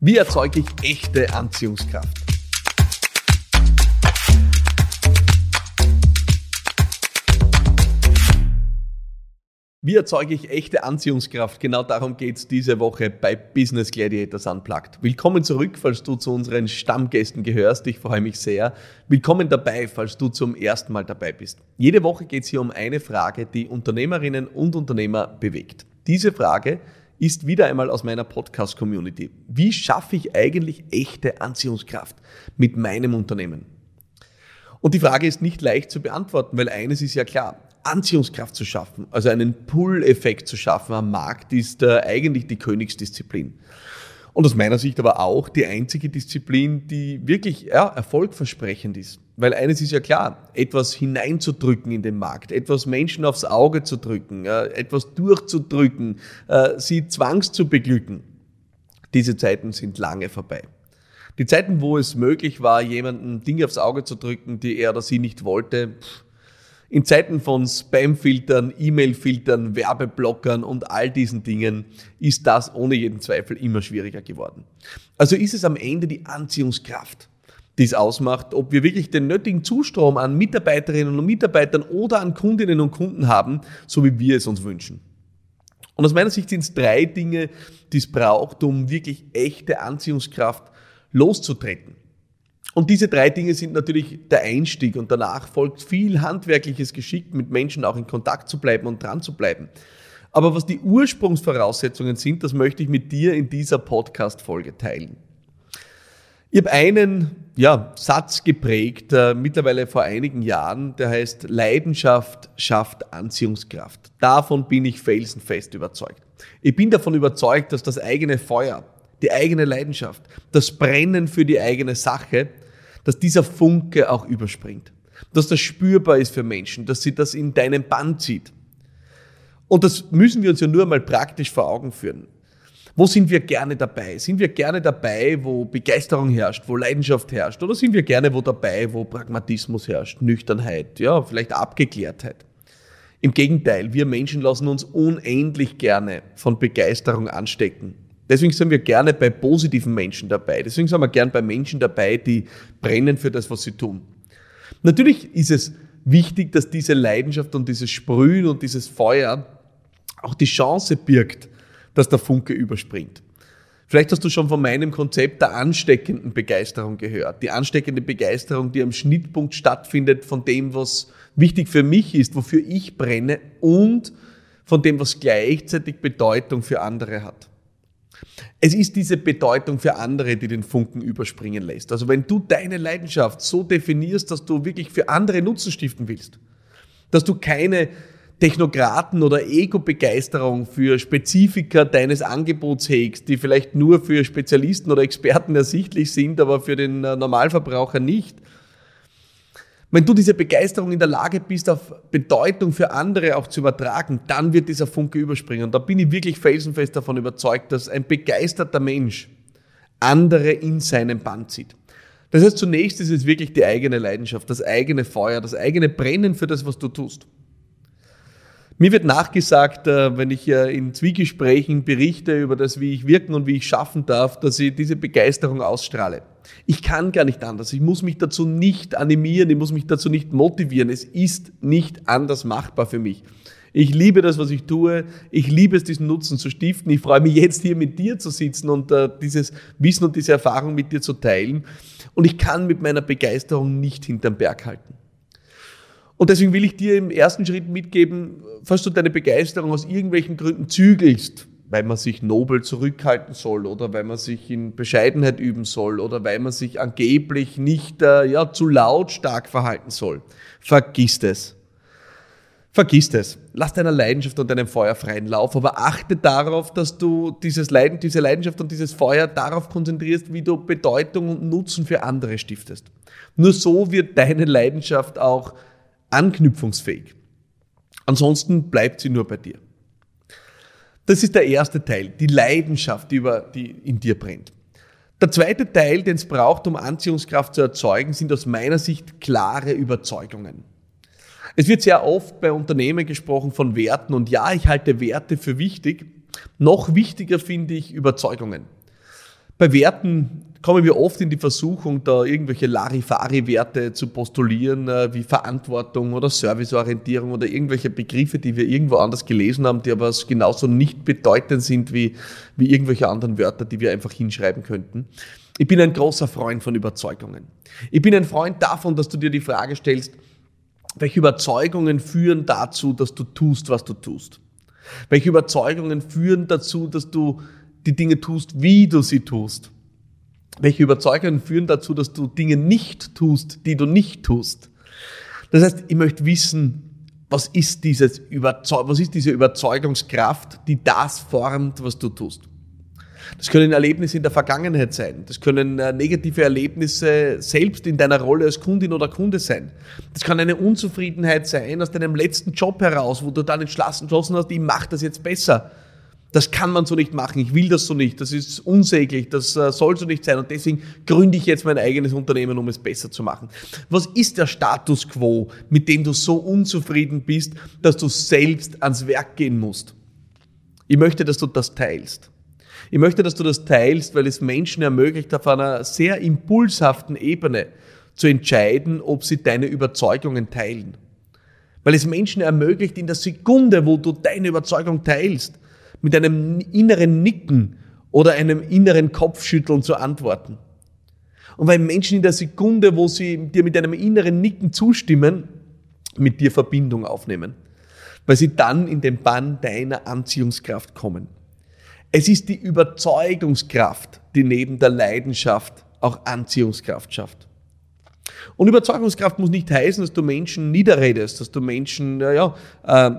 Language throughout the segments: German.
Wie erzeuge ich echte Anziehungskraft? Wie erzeuge ich echte Anziehungskraft? Genau darum geht es diese Woche bei Business Gladiators Unplugged. Willkommen zurück, falls du zu unseren Stammgästen gehörst. Ich freue mich sehr. Willkommen dabei, falls du zum ersten Mal dabei bist. Jede Woche geht es hier um eine Frage, die Unternehmerinnen und Unternehmer bewegt. Diese Frage ist wieder einmal aus meiner Podcast-Community. Wie schaffe ich eigentlich echte Anziehungskraft mit meinem Unternehmen? Und die Frage ist nicht leicht zu beantworten, weil eines ist ja klar. Anziehungskraft zu schaffen, also einen Pull-Effekt zu schaffen am Markt, ist äh, eigentlich die Königsdisziplin. Und aus meiner Sicht aber auch die einzige Disziplin, die wirklich ja, erfolgversprechend ist. Weil eines ist ja klar, etwas hineinzudrücken in den Markt, etwas Menschen aufs Auge zu drücken, etwas durchzudrücken, äh, sie zwangs zu beglücken. Diese Zeiten sind lange vorbei. Die Zeiten, wo es möglich war, jemanden Dinge aufs Auge zu drücken, die er oder sie nicht wollte, pff, in Zeiten von Spam-Filtern, E-Mail-Filtern, Werbeblockern und all diesen Dingen ist das ohne jeden Zweifel immer schwieriger geworden. Also ist es am Ende die Anziehungskraft, die es ausmacht, ob wir wirklich den nötigen Zustrom an Mitarbeiterinnen und Mitarbeitern oder an Kundinnen und Kunden haben, so wie wir es uns wünschen. Und aus meiner Sicht sind es drei Dinge, die es braucht, um wirklich echte Anziehungskraft loszutreten. Und diese drei Dinge sind natürlich der Einstieg und danach folgt viel handwerkliches Geschick, mit Menschen auch in Kontakt zu bleiben und dran zu bleiben. Aber was die Ursprungsvoraussetzungen sind, das möchte ich mit dir in dieser Podcast-Folge teilen. Ich habe einen ja, Satz geprägt, äh, mittlerweile vor einigen Jahren, der heißt, Leidenschaft schafft Anziehungskraft. Davon bin ich felsenfest überzeugt. Ich bin davon überzeugt, dass das eigene Feuer, die eigene Leidenschaft, das Brennen für die eigene Sache, dass dieser Funke auch überspringt. Dass das spürbar ist für Menschen, dass sie das in deinen Band zieht. Und das müssen wir uns ja nur mal praktisch vor Augen führen. Wo sind wir gerne dabei? Sind wir gerne dabei, wo Begeisterung herrscht, wo Leidenschaft herrscht? Oder sind wir gerne wo dabei, wo Pragmatismus herrscht, Nüchternheit, ja, vielleicht Abgeklärtheit? Im Gegenteil, wir Menschen lassen uns unendlich gerne von Begeisterung anstecken. Deswegen sind wir gerne bei positiven Menschen dabei. Deswegen sind wir gerne bei Menschen dabei, die brennen für das, was sie tun. Natürlich ist es wichtig, dass diese Leidenschaft und dieses Sprühen und dieses Feuer auch die Chance birgt, dass der Funke überspringt. Vielleicht hast du schon von meinem Konzept der ansteckenden Begeisterung gehört. Die ansteckende Begeisterung, die am Schnittpunkt stattfindet von dem, was wichtig für mich ist, wofür ich brenne und von dem, was gleichzeitig Bedeutung für andere hat. Es ist diese Bedeutung für andere, die den Funken überspringen lässt. Also wenn du deine Leidenschaft so definierst, dass du wirklich für andere Nutzen stiften willst, dass du keine Technokraten oder Ego-Begeisterung für Spezifika deines Angebots hegst, die vielleicht nur für Spezialisten oder Experten ersichtlich sind, aber für den äh, Normalverbraucher nicht, wenn du diese Begeisterung in der Lage bist, auf Bedeutung für andere auch zu übertragen, dann wird dieser Funke überspringen. Und da bin ich wirklich felsenfest davon überzeugt, dass ein begeisterter Mensch andere in seinen Band zieht. Das heißt, zunächst ist es wirklich die eigene Leidenschaft, das eigene Feuer, das eigene Brennen für das, was du tust. Mir wird nachgesagt, äh, wenn ich in Zwiegesprächen berichte über das, wie ich wirken und wie ich schaffen darf, dass ich diese Begeisterung ausstrahle. Ich kann gar nicht anders. Ich muss mich dazu nicht animieren, ich muss mich dazu nicht motivieren. Es ist nicht anders machbar für mich. Ich liebe das, was ich tue. Ich liebe es, diesen Nutzen zu stiften. Ich freue mich jetzt hier mit dir zu sitzen und äh, dieses Wissen und diese Erfahrung mit dir zu teilen. Und ich kann mit meiner Begeisterung nicht hinterm Berg halten. Und deswegen will ich dir im ersten Schritt mitgeben, falls du deine Begeisterung aus irgendwelchen Gründen zügelst, weil man sich nobel zurückhalten soll oder weil man sich in Bescheidenheit üben soll oder weil man sich angeblich nicht äh, ja, zu lautstark verhalten soll. Vergiss es. Vergiss es. Lass deiner Leidenschaft und deinem Feuer freien Lauf, aber achte darauf, dass du dieses Leiden, diese Leidenschaft und dieses Feuer darauf konzentrierst, wie du Bedeutung und Nutzen für andere stiftest. Nur so wird deine Leidenschaft auch anknüpfungsfähig. Ansonsten bleibt sie nur bei dir. Das ist der erste Teil, die Leidenschaft, die, über, die in dir brennt. Der zweite Teil, den es braucht, um Anziehungskraft zu erzeugen, sind aus meiner Sicht klare Überzeugungen. Es wird sehr oft bei Unternehmen gesprochen von Werten und ja, ich halte Werte für wichtig. Noch wichtiger finde ich Überzeugungen. Bei Werten kommen wir oft in die Versuchung, da irgendwelche Larifari-Werte zu postulieren, äh, wie Verantwortung oder Serviceorientierung oder irgendwelche Begriffe, die wir irgendwo anders gelesen haben, die aber genauso nicht bedeutend sind wie, wie irgendwelche anderen Wörter, die wir einfach hinschreiben könnten. Ich bin ein großer Freund von Überzeugungen. Ich bin ein Freund davon, dass du dir die Frage stellst, welche Überzeugungen führen dazu, dass du tust, was du tust? Welche Überzeugungen führen dazu, dass du die Dinge tust, wie du sie tust? Welche Überzeugungen führen dazu, dass du Dinge nicht tust, die du nicht tust. Das heißt, ich möchte wissen, was ist, dieses Überzeug was ist diese Überzeugungskraft, die das formt, was du tust. Das können Erlebnisse in der Vergangenheit sein. Das können äh, negative Erlebnisse selbst in deiner Rolle als Kundin oder Kunde sein. Das kann eine Unzufriedenheit sein aus deinem letzten Job heraus, wo du dann entschlossen hast, ich mache das jetzt besser. Das kann man so nicht machen. Ich will das so nicht. Das ist unsäglich. Das äh, soll so nicht sein. Und deswegen gründe ich jetzt mein eigenes Unternehmen, um es besser zu machen. Was ist der Status quo, mit dem du so unzufrieden bist, dass du selbst ans Werk gehen musst? Ich möchte, dass du das teilst. Ich möchte, dass du das teilst, weil es Menschen ermöglicht, auf einer sehr impulshaften Ebene zu entscheiden, ob sie deine Überzeugungen teilen. Weil es Menschen ermöglicht, in der Sekunde, wo du deine Überzeugung teilst, mit einem inneren Nicken oder einem inneren Kopfschütteln zu antworten. Und weil Menschen in der Sekunde, wo sie dir mit einem inneren Nicken zustimmen, mit dir Verbindung aufnehmen. Weil sie dann in den Bann deiner Anziehungskraft kommen. Es ist die Überzeugungskraft, die neben der Leidenschaft auch Anziehungskraft schafft. Und Überzeugungskraft muss nicht heißen, dass du Menschen niederredest, dass du Menschen ja, ja, äh,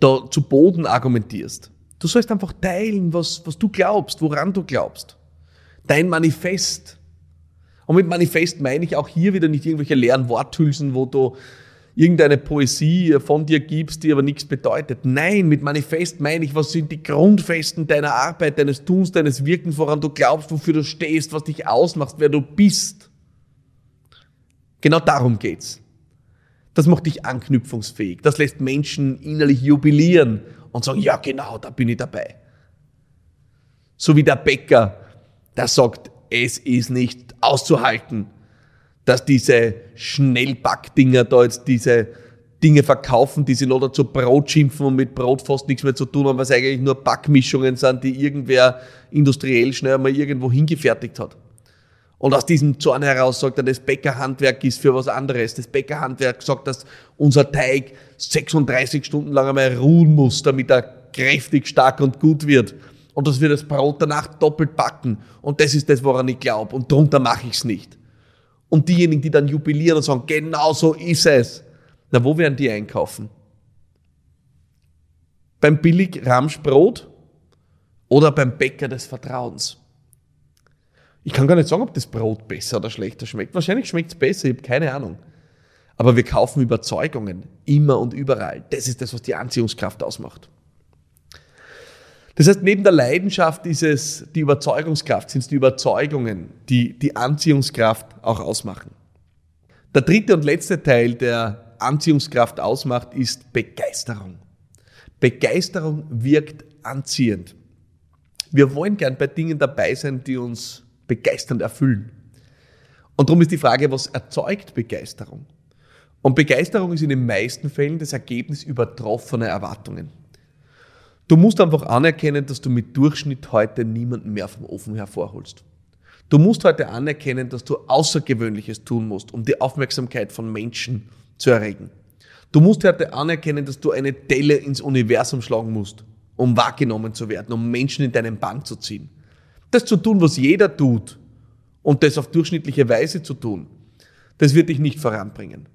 da zu Boden argumentierst. Du sollst einfach teilen, was, was du glaubst, woran du glaubst. Dein Manifest. Und mit Manifest meine ich auch hier wieder nicht irgendwelche leeren Worthülsen, wo du irgendeine Poesie von dir gibst, die aber nichts bedeutet. Nein, mit Manifest meine ich, was sind die Grundfesten deiner Arbeit, deines Tuns, deines Wirkens, woran du glaubst, wofür du stehst, was dich ausmacht, wer du bist. Genau darum geht's. Das macht dich anknüpfungsfähig. Das lässt Menschen innerlich jubilieren und sagen, ja genau, da bin ich dabei. So wie der Bäcker, der sagt, es ist nicht auszuhalten, dass diese Schnellbackdinger da jetzt diese Dinge verkaufen, die sie noch dazu Brot schimpfen und mit Brot fast nichts mehr zu tun haben, was eigentlich nur Backmischungen sind, die irgendwer industriell schnell mal irgendwo hingefertigt hat. Und aus diesem Zorn heraus sagt er, das Bäckerhandwerk ist für was anderes. Das Bäckerhandwerk sagt, dass unser Teig 36 Stunden lang einmal ruhen muss, damit er kräftig, stark und gut wird. Und dass wir das Brot danach doppelt backen. Und das ist das, woran ich glaube. Und darunter mache ich es nicht. Und diejenigen, die dann jubilieren und sagen, genau so ist es. Na, wo werden die einkaufen? Beim billig Ramschbrot oder beim Bäcker des Vertrauens? Ich kann gar nicht sagen, ob das Brot besser oder schlechter schmeckt. Wahrscheinlich schmeckt es besser, ich habe keine Ahnung. Aber wir kaufen Überzeugungen immer und überall. Das ist das, was die Anziehungskraft ausmacht. Das heißt, neben der Leidenschaft ist es die Überzeugungskraft, sind es die Überzeugungen, die die Anziehungskraft auch ausmachen. Der dritte und letzte Teil, der Anziehungskraft ausmacht, ist Begeisterung. Begeisterung wirkt anziehend. Wir wollen gern bei Dingen dabei sein, die uns begeisternd erfüllen. Und darum ist die Frage, was erzeugt Begeisterung? Und Begeisterung ist in den meisten Fällen das Ergebnis übertroffener Erwartungen. Du musst einfach anerkennen, dass du mit Durchschnitt heute niemanden mehr vom Ofen hervorholst. Du musst heute anerkennen, dass du Außergewöhnliches tun musst, um die Aufmerksamkeit von Menschen zu erregen. Du musst heute anerkennen, dass du eine Delle ins Universum schlagen musst, um wahrgenommen zu werden, um Menschen in deinen Bann zu ziehen. Das zu tun, was jeder tut und das auf durchschnittliche Weise zu tun, das wird dich nicht voranbringen.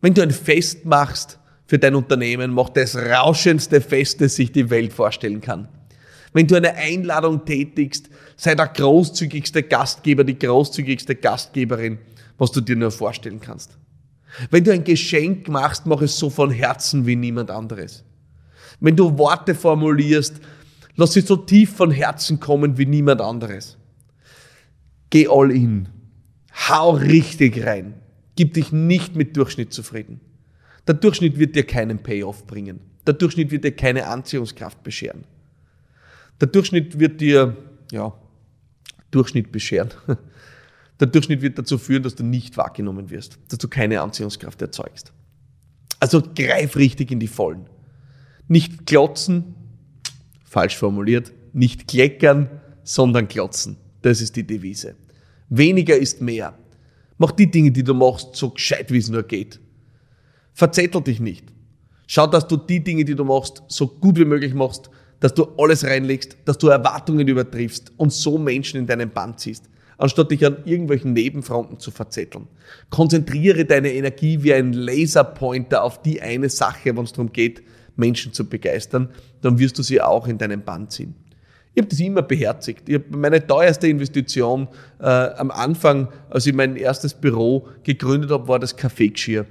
Wenn du ein Fest machst für dein Unternehmen, mach das rauschendste Fest, das sich die Welt vorstellen kann. Wenn du eine Einladung tätigst, sei der großzügigste Gastgeber, die großzügigste Gastgeberin, was du dir nur vorstellen kannst. Wenn du ein Geschenk machst, mach es so von Herzen wie niemand anderes. Wenn du Worte formulierst, Lass sie so tief von Herzen kommen wie niemand anderes. Geh all in. Hau richtig rein. Gib dich nicht mit Durchschnitt zufrieden. Der Durchschnitt wird dir keinen Payoff bringen. Der Durchschnitt wird dir keine Anziehungskraft bescheren. Der Durchschnitt wird dir, ja, Durchschnitt bescheren. Der Durchschnitt wird dazu führen, dass du nicht wahrgenommen wirst, dass du keine Anziehungskraft erzeugst. Also greif richtig in die Vollen. Nicht klotzen, falsch formuliert, nicht kleckern, sondern klotzen. Das ist die Devise. Weniger ist mehr. Mach die Dinge, die du machst, so gescheit, wie es nur geht. Verzettel dich nicht. Schau, dass du die Dinge, die du machst, so gut wie möglich machst, dass du alles reinlegst, dass du Erwartungen übertriffst und so Menschen in deinen Band ziehst, anstatt dich an irgendwelchen Nebenfronten zu verzetteln. Konzentriere deine Energie wie ein Laserpointer auf die eine Sache, wenn es darum geht, Menschen zu begeistern, dann wirst du sie auch in deinen Band ziehen. Ich habe das immer beherzigt. Ich habe meine teuerste Investition äh, am Anfang, als ich mein erstes Büro gegründet habe, war das Kaffeegeschirr.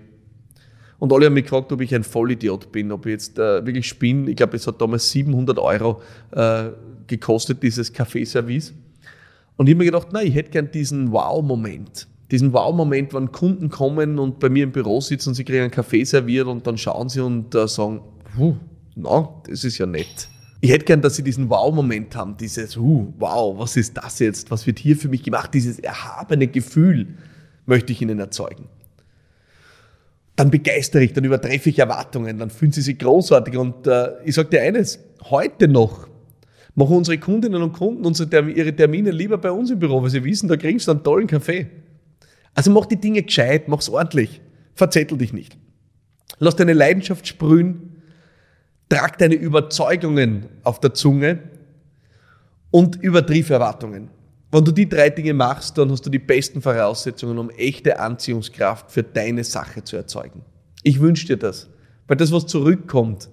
Und alle haben mich gefragt, ob ich ein Vollidiot bin, ob ich jetzt äh, wirklich spinne. Ich glaube, es hat damals 700 Euro äh, gekostet, dieses Kaffeeservice. Und ich habe mir gedacht, nein, ich hätte gern diesen Wow-Moment. Diesen Wow-Moment, wenn Kunden kommen und bei mir im Büro sitzen und sie kriegen einen Kaffee serviert und dann schauen sie und äh, sagen, na, das ist ja nett ich hätte gern, dass sie diesen Wow-Moment haben, dieses, uh, wow, was ist das jetzt? Was wird hier für mich gemacht? Dieses erhabene Gefühl möchte ich ihnen erzeugen. Dann begeistere ich, dann übertreffe ich Erwartungen, dann fühlen sie sich großartig. Und äh, ich sage dir eines, heute noch machen unsere Kundinnen und Kunden unsere, ihre Termine lieber bei uns im Büro, weil sie wissen, da kriegst du einen tollen Kaffee. Also mach die Dinge gescheit, mach's ordentlich. Verzettel dich nicht. Lass deine Leidenschaft sprühen, Trag deine Überzeugungen auf der Zunge und übertriff Erwartungen. Wenn du die drei Dinge machst, dann hast du die besten Voraussetzungen, um echte Anziehungskraft für deine Sache zu erzeugen. Ich wünsche dir das, weil das, was zurückkommt,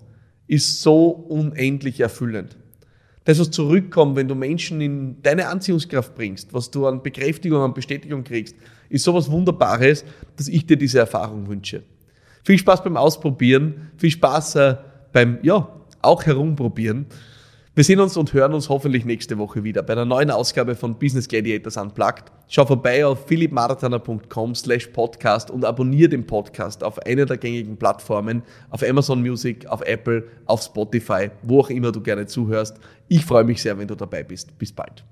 ist so unendlich erfüllend. Das, was zurückkommt, wenn du Menschen in deine Anziehungskraft bringst, was du an Bekräftigung, an Bestätigung kriegst, ist sowas Wunderbares, dass ich dir diese Erfahrung wünsche. Viel Spaß beim Ausprobieren, viel Spaß äh, beim, ja, auch herumprobieren. Wir sehen uns und hören uns hoffentlich nächste Woche wieder bei einer neuen Ausgabe von Business Gladiators Unplugged. Schau vorbei auf philippmarathoner.com slash podcast und abonniere den Podcast auf einer der gängigen Plattformen, auf Amazon Music, auf Apple, auf Spotify, wo auch immer du gerne zuhörst. Ich freue mich sehr, wenn du dabei bist. Bis bald.